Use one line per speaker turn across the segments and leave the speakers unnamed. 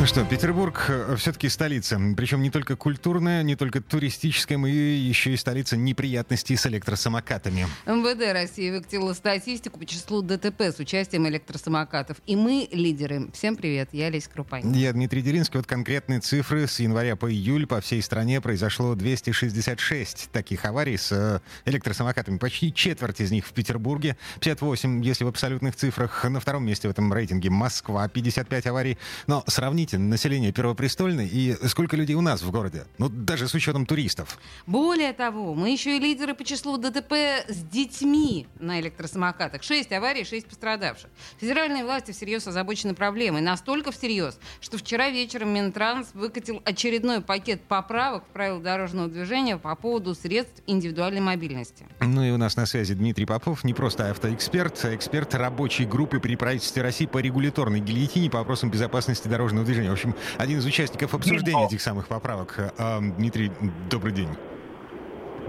Ну что, Петербург э, все-таки столица. Причем не только культурная, не только туристическая, но и еще и столица неприятностей с электросамокатами.
МВД России выкатила статистику по числу ДТП с участием электросамокатов. И мы лидеры. Всем привет, я Олеся Крупанин.
Я Дмитрий Делинский. Вот конкретные цифры. С января по июль по всей стране произошло 266 таких аварий с э, электросамокатами. Почти четверть из них в Петербурге. 58, если в абсолютных цифрах. На втором месте в этом рейтинге Москва. 55 аварий. Но сравните сравните население Первопрестольной и сколько людей у нас в городе? Ну, даже с учетом туристов.
Более того, мы еще и лидеры по числу ДТП с детьми на электросамокатах. Шесть аварий, шесть пострадавших. Федеральные власти всерьез озабочены проблемой. Настолько всерьез, что вчера вечером Минтранс выкатил очередной пакет поправок в правила дорожного движения по поводу средств индивидуальной мобильности.
Ну и у нас на связи Дмитрий Попов, не просто автоэксперт, а эксперт рабочей группы при правительстве России по регуляторной гильотине по вопросам безопасности дорожного движения движения. В общем, один из участников обсуждения этих самых поправок. А, Дмитрий, добрый день.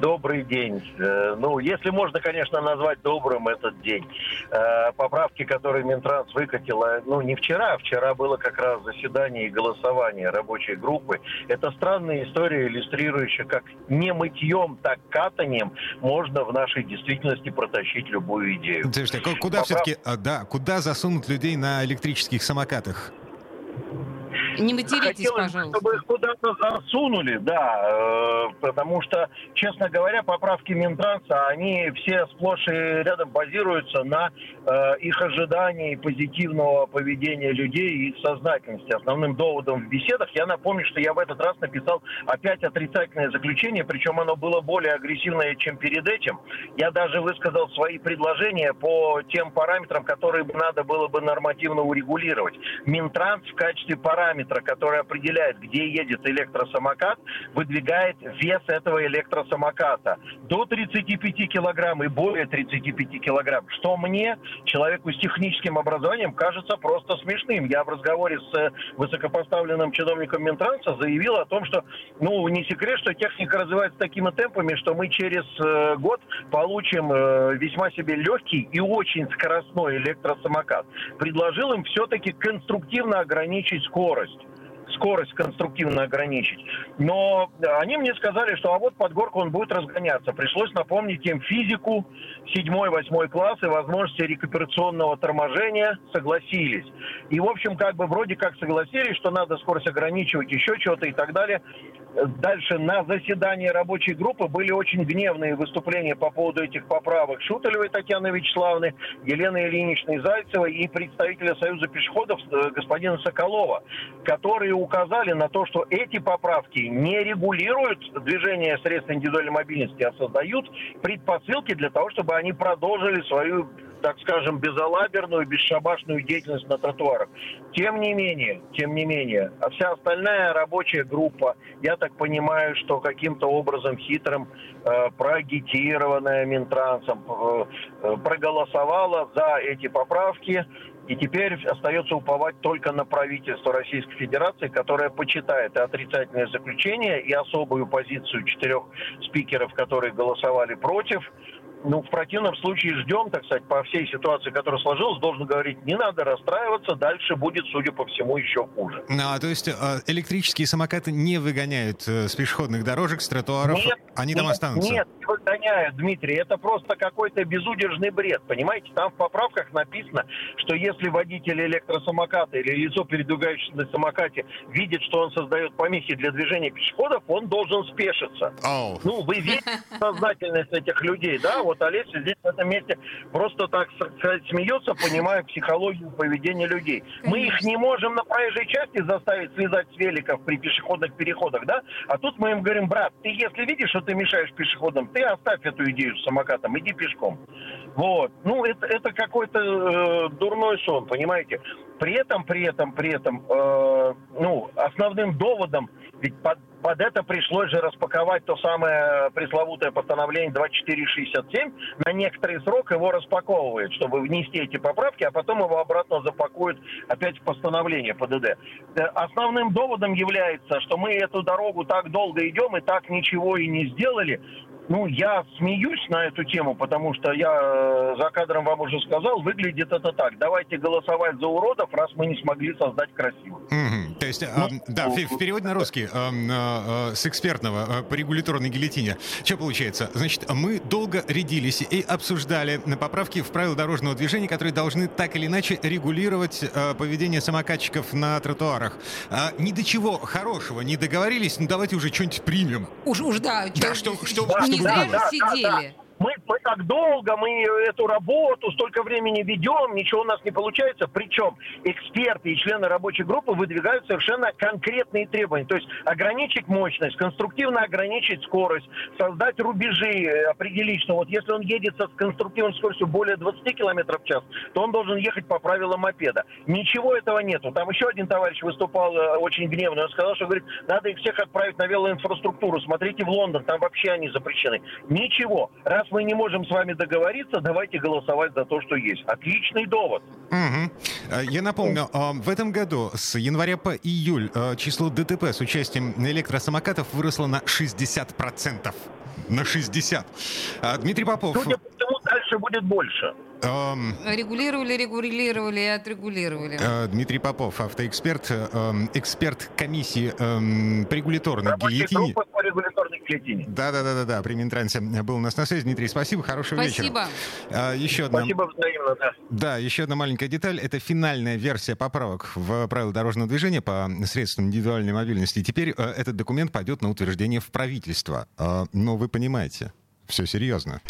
Добрый день. Э, ну, если можно, конечно, назвать добрым этот день. Э, поправки, которые Минтранс выкатила, ну, не вчера, вчера было как раз заседание и голосование рабочей группы. Это странная история, иллюстрирующая, как не мытьем, так катанием можно в нашей действительности протащить любую идею.
Слушайте, а куда Поправ... все-таки, а, да, куда засунуть людей на электрических самокатах?
Не материтесь,
Хотелось, пожалуйста. чтобы их куда-то засунули, да, э, потому что, честно говоря, поправки Минтранса, они все сплошь и рядом базируются на э, их ожидании позитивного поведения людей и их сознательности. Основным доводом в беседах, я напомню, что я в этот раз написал опять отрицательное заключение, причем оно было более агрессивное, чем перед этим. Я даже высказал свои предложения по тем параметрам, которые надо было бы нормативно урегулировать. Минтранс в качестве параметра параметра, который определяет, где едет электросамокат, выдвигает вес этого электросамоката до 35 килограмм и более 35 килограмм. Что мне, человеку с техническим образованием, кажется просто смешным. Я в разговоре с э, высокопоставленным чиновником Минтранса заявил о том, что, ну, не секрет, что техника развивается такими темпами, что мы через э, год получим э, весьма себе легкий и очень скоростной электросамокат. Предложил им все-таки конструктивно ограничить скорость скорость конструктивно ограничить. Но они мне сказали, что а вот под горку он будет разгоняться. Пришлось напомнить им физику 7-8 класс и возможности рекуперационного торможения согласились. И, в общем, как бы вроде как согласились, что надо скорость ограничивать, еще что-то и так далее. Дальше на заседании рабочей группы были очень гневные выступления по поводу этих поправок Шуталевой Татьяны Вячеславовны, Елены Ильиничны Зайцевой и представителя Союза пешеходов э, господина Соколова, которые указали на то, что эти поправки не регулируют движение средств индивидуальной мобильности, а создают предпосылки для того, чтобы они продолжили свою так скажем, безалаберную, бесшабашную деятельность на тротуарах. Тем не менее, тем не менее, а вся остальная рабочая группа, я так понимаю, что каким-то образом хитрым, э, проагитированная Минтрансом, э, э, проголосовала за эти поправки, и теперь остается уповать только на правительство Российской Федерации, которое почитает и отрицательное заключение, и особую позицию четырех спикеров, которые голосовали против, ну, в противном случае ждем, так сказать, по всей ситуации, которая сложилась, должен говорить, не надо расстраиваться, дальше будет, судя по всему, еще хуже.
Ну, а то есть э, электрические самокаты не выгоняют э, с пешеходных дорожек, с тротуаров,
нет,
они там
нет,
останутся?
Нет, не выгоняют, Дмитрий, это просто какой-то безудержный бред, понимаете? Там в поправках написано, что если водитель электросамоката или лицо, передвигающееся на самокате, видит, что он создает помехи для движения пешеходов, он должен спешиться.
Oh.
Ну, вы видите сознательность этих людей, да? Вот Олеся здесь в этом месте просто так сказать, смеется, понимая психологию поведения людей. Конечно. Мы их не можем на проезжей части заставить слезать с великов при пешеходных переходах, да? А тут мы им говорим, брат, ты если видишь, что ты мешаешь пешеходам, ты оставь эту идею с самокатом, иди пешком. Вот. Ну, это, это какой-то э, дурной сон, понимаете? При этом, при этом, при этом, э, ну, основным доводом, ведь под, под это пришлось же распаковать то самое пресловутое постановление 2467, на некоторый срок его распаковывают, чтобы внести эти поправки, а потом его обратно запакуют опять в постановление ПДД. Э, основным доводом является, что мы эту дорогу так долго идем и так ничего и не сделали, ну, я смеюсь на эту тему, потому что я э, за кадром вам уже сказал, выглядит это так. Давайте голосовать за уродов, раз мы не смогли создать красиво.
Mm-hmm. Есть, ну, э, да, в, в переводе на русский, э, э, с экспертного э, по регуляторной гильотине. Что получается? Значит, мы долго рядились и обсуждали на поправки в правила дорожного движения, которые должны так или иначе регулировать э, поведение самокатчиков на тротуарах. А, ни до чего хорошего не договорились, ну давайте уже что-нибудь примем.
Уж, уж да.
Да, что, что,
не
чтобы
зря
было.
же сидели.
Мы, мы так долго, мы эту работу столько времени ведем, ничего у нас не получается. Причем эксперты и члены рабочей группы выдвигают совершенно конкретные требования. То есть ограничить мощность, конструктивно ограничить скорость, создать рубежи, э, определить, что вот если он едет со конструктивной скоростью более 20 км в час, то он должен ехать по правилам мопеда. Ничего этого нету. Там еще один товарищ выступал э, очень гневно. Он сказал, что говорит, надо их всех отправить на велоинфраструктуру. Смотрите в Лондон, там вообще они запрещены. Ничего. Раз мы не можем с вами договориться, давайте голосовать за то, что есть. Отличный довод.
Угу. Я напомню, э, в этом году с января по июль э, число ДТП с участием электросамокатов выросло на 60%. На 60. Дмитрий Попов.
Судя по всему, дальше будет больше.
Эм,
Регулировали, регулировали и отрегулировали.
э, Дмитрий Попов, автоэксперт, эм, эксперт комиссии по регуляторной
Рабочая
гильотине.
группа гильотине.
Да, да, да, да, да. При Минтрансе был у нас на связи. Дмитрий, спасибо, хорошего вечера.
Спасибо.
А, еще одна,
Спасибо взаимно, да.
да, еще одна маленькая деталь. Это финальная версия поправок в правила дорожного движения по средствам индивидуальной мобильности. И теперь э, этот документ пойдет на утверждение в правительство. А, но вы понимаете, все серьезно.